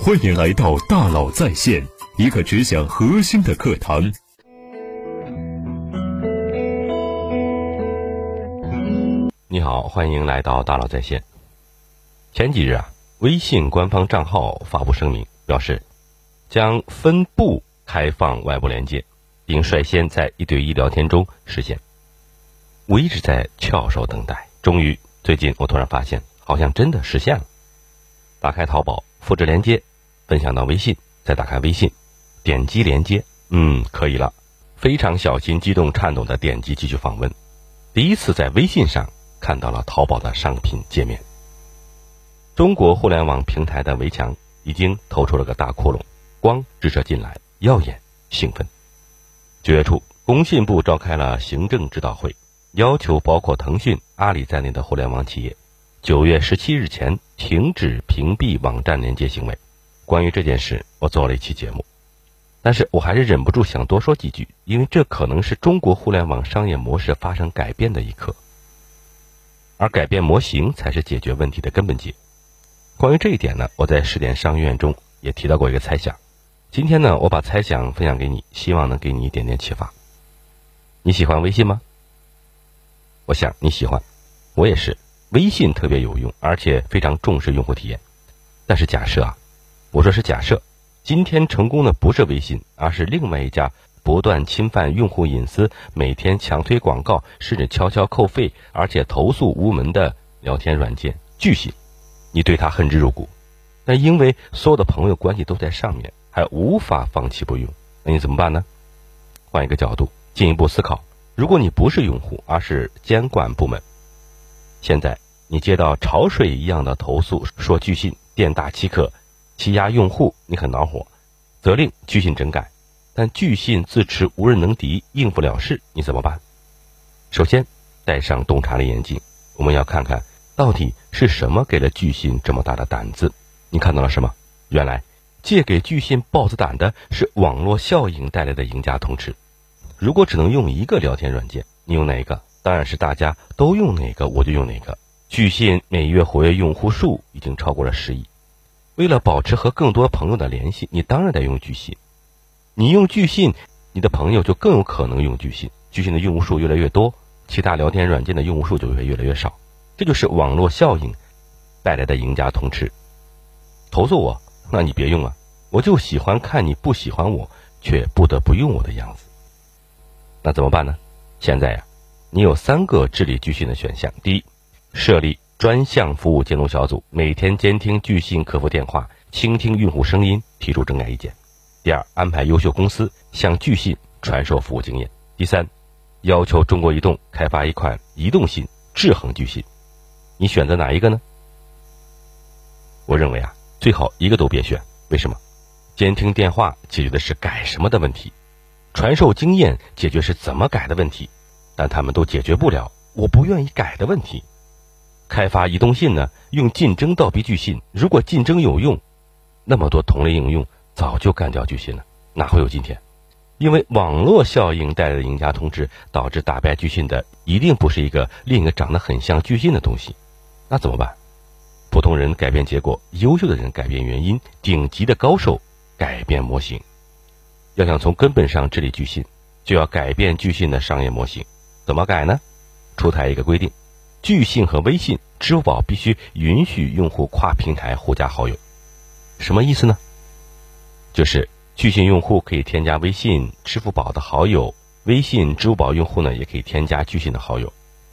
欢迎来到大佬在线，一个只讲核心的课堂。你好，欢迎来到大佬在线。前几日啊，微信官方账号发布声明，表示将分步开放外部连接，并率先在一对一聊天中实现。我一直在翘首等待，终于最近我突然发现，好像真的实现了。打开淘宝，复制链接，分享到微信，再打开微信，点击连接，嗯，可以了。非常小心、激动、颤抖的点击继续访问。第一次在微信上看到了淘宝的商品界面。中国互联网平台的围墙已经透出了个大窟窿，光直射进来，耀眼兴奋。九月初，工信部召开了行政指导会，要求包括腾讯、阿里在内的互联网企业。九月十七日前停止屏蔽网站连接行为。关于这件事，我做了一期节目，但是我还是忍不住想多说几句，因为这可能是中国互联网商业模式发生改变的一刻，而改变模型才是解决问题的根本解。关于这一点呢，我在十点商学院中也提到过一个猜想。今天呢，我把猜想分享给你，希望能给你一点点启发。你喜欢微信吗？我想你喜欢，我也是。微信特别有用，而且非常重视用户体验。但是假设啊，我说是假设，今天成功的不是微信，而是另外一家不断侵犯用户隐私、每天强推广告，甚至悄悄扣费，而且投诉无门的聊天软件巨信。你对他恨之入骨，但因为所有的朋友关系都在上面，还无法放弃不用，那你怎么办呢？换一个角度，进一步思考：如果你不是用户，而是监管部门。现在你接到潮水一样的投诉，说巨信店大欺客、欺压用户，你很恼火，责令巨信整改。但巨信自持无人能敌，应付了事，你怎么办？首先戴上洞察力眼镜，我们要看看到底是什么给了巨信这么大的胆子。你看到了什么？原来借给巨信豹子胆的是网络效应带来的赢家通吃。如果只能用一个聊天软件，你用哪个？当然是大家都用哪个我就用哪个。巨信每月活跃用户数已经超过了十亿，为了保持和更多朋友的联系，你当然得用巨信。你用巨信，你的朋友就更有可能用巨信。巨信的用户数越来越多，其他聊天软件的用户数就会越来越少。这就是网络效应带来的赢家通吃。投诉我，那你别用啊！我就喜欢看你不喜欢我却不得不用我的样子。那怎么办呢？现在呀。你有三个治理巨信的选项：第一，设立专项服务监督小组，每天监听巨信客服电话，倾听用户声音，提出整改意见；第二，安排优秀公司向巨信传授服务经验；第三，要求中国移动开发一款移动信制衡巨信。你选择哪一个呢？我认为啊，最好一个都别选。为什么？监听电话解决的是改什么的问题，传授经验解决是怎么改的问题。但他们都解决不了我不愿意改的问题。开发移动信呢？用竞争倒逼巨信。如果竞争有用，那么多同类应用早就干掉巨信了，哪会有今天？因为网络效应带来的赢家通吃，导致打败巨信的一定不是一个另一个长得很像巨信的东西。那怎么办？普通人改变结果，优秀的人改变原因，顶级的高手改变模型。要想从根本上治理巨信，就要改变巨信的商业模型。怎么改呢？出台一个规定，巨信和微信、支付宝必须允许用户跨平台互加好友。什么意思呢？就是巨信用户可以添加微信、支付宝的好友，微信、支付宝用户呢也可以添加巨信的好友。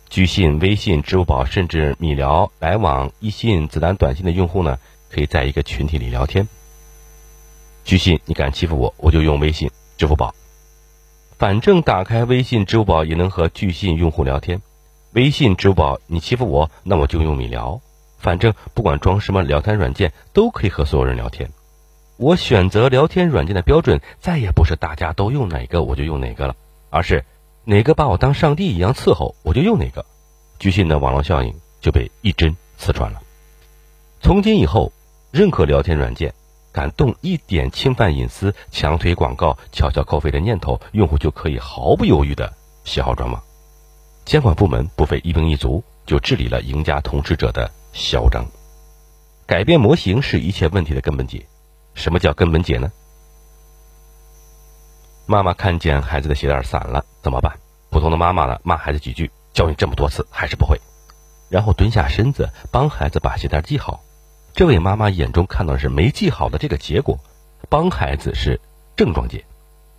巨信、微信、支付宝甚至米聊、来往、易信、子弹短信的用户呢，可以在一个群体里聊天。巨信，你敢欺负我，我就用微信、支付宝。反正打开微信、支付宝也能和巨信用户聊天。微信、支付宝，你欺负我，那我就用米聊。反正不管装什么聊天软件，都可以和所有人聊天。我选择聊天软件的标准，再也不是大家都用哪个我就用哪个了，而是哪个把我当上帝一样伺候，我就用哪个。巨信的网络效应就被一针刺穿了。从今以后，任何聊天软件。敢动一点侵犯隐私、强推广告、悄悄扣费的念头，用户就可以毫不犹豫的写好转网。监管部门不费一兵一卒就治理了赢家通吃者的嚣张。改变模型是一切问题的根本解。什么叫根本解呢？妈妈看见孩子的鞋带散了，怎么办？普通的妈妈呢，骂孩子几句，教你这么多次还是不会，然后蹲下身子帮孩子把鞋带系好。这位妈妈眼中看到的是没系好的这个结果，帮孩子是症状解。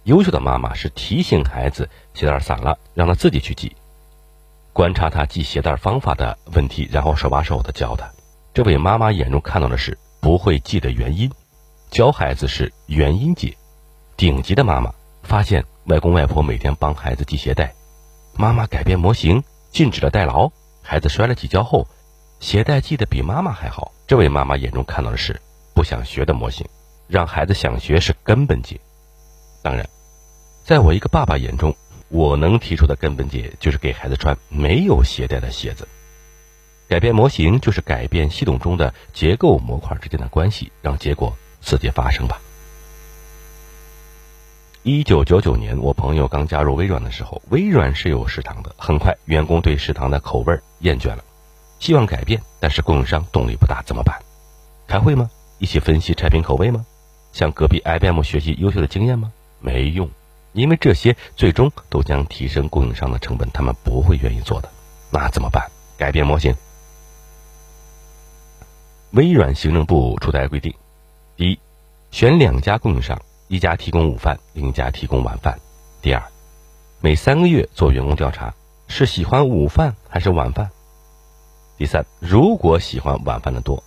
优秀的妈妈是提醒孩子鞋带散了，让他自己去系，观察他系鞋带方法的问题，然后手把手的教他。这位妈妈眼中看到的是不会系的原因，教孩子是原因解。顶级的妈妈。发现外公外婆每天帮孩子系鞋带，妈妈改变模型，禁止了代劳。孩子摔了几跤后，鞋带系得比妈妈还好。这位妈妈眼中看到的是不想学的模型，让孩子想学是根本解。当然，在我一个爸爸眼中，我能提出的根本解就是给孩子穿没有鞋带的鞋子。改变模型就是改变系统中的结构模块之间的关系，让结果自己发生吧。一九九九年，我朋友刚加入微软的时候，微软是有食堂的。很快，员工对食堂的口味厌倦了，希望改变，但是供应商动力不大，怎么办？开会吗？一起分析产品口味吗？向隔壁 IBM 学习优秀的经验吗？没用，因为这些最终都将提升供应商的成本，他们不会愿意做的。那怎么办？改变模型。微软行政部出台规定：第一，选两家供应商。一家提供午饭，另一家提供晚饭。第二，每三个月做员工调查，是喜欢午饭还是晚饭？第三，如果喜欢晚饭的多，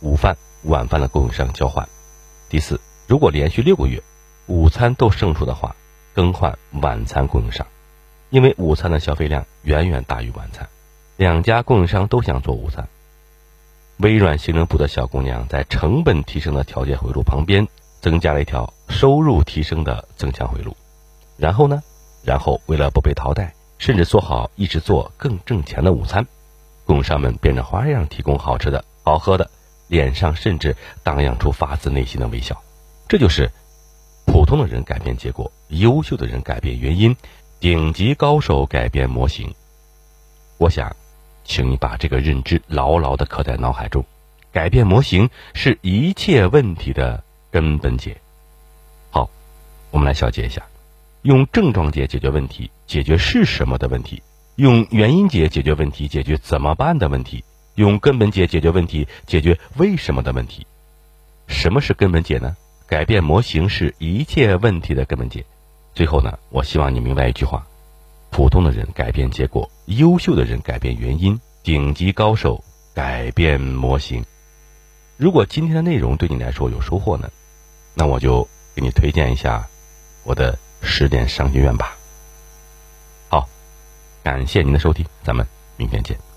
午饭晚饭的供应商交换。第四，如果连续六个月午餐都胜出的话，更换晚餐供应商，因为午餐的消费量远远大于晚餐。两家供应商都想做午餐。微软行政部的小姑娘在成本提升的调节回路旁边。增加了一条收入提升的增强回路，然后呢？然后为了不被淘汰，甚至做好一直做更挣钱的午餐，供应商们变着花样提供好吃的好喝的，脸上甚至荡漾出发自内心的微笑。这就是普通的人改变结果，优秀的人改变原因，顶级高手改变模型。我想，请你把这个认知牢牢的刻在脑海中：改变模型是一切问题的。根本解，好，我们来小结一下：用症状解解决问题，解决是什么的问题；用原因解解决问题，解决怎么办的问题；用根本解解决问题，解决为什么的问题。什么是根本解呢？改变模型是一切问题的根本解。最后呢，我希望你明白一句话：普通的人改变结果，优秀的人改变原因，顶级高手改变模型。如果今天的内容对你来说有收获呢？那我就给你推荐一下我的十点商学院吧。好，感谢您的收听，咱们明天见。